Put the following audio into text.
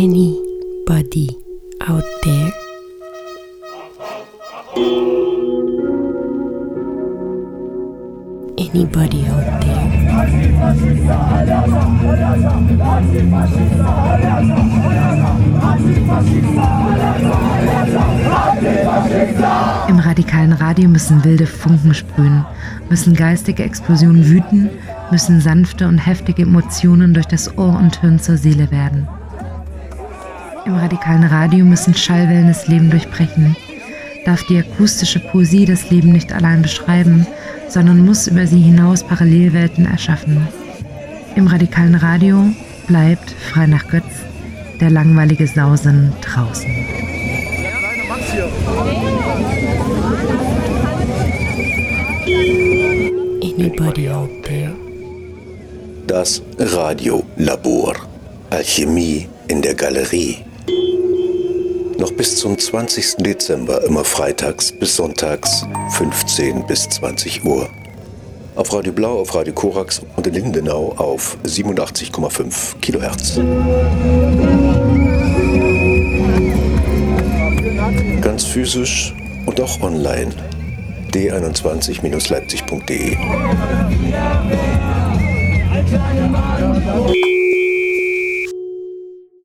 Anybody out there? Anybody out there? Im radikalen Radio müssen wilde Funken sprühen, müssen geistige Explosionen wüten, müssen sanfte und heftige Emotionen durch das Ohr und Hirn zur Seele werden. Im radikalen Radio müssen Schallwellen das Leben durchbrechen, darf die akustische Poesie das Leben nicht allein beschreiben, sondern muss über sie hinaus Parallelwelten erschaffen. Im radikalen Radio bleibt, frei nach Götz, der langweilige Sausen draußen. Anybody out there? Das Radiolabor. Alchemie in der Galerie. Bis zum 20. Dezember immer freitags bis sonntags 15 bis 20 Uhr. Auf Radio Blau, auf Radio Korax und in Lindenau auf 87,5 Kilohertz. Ganz physisch und auch online. d21-leipzig.de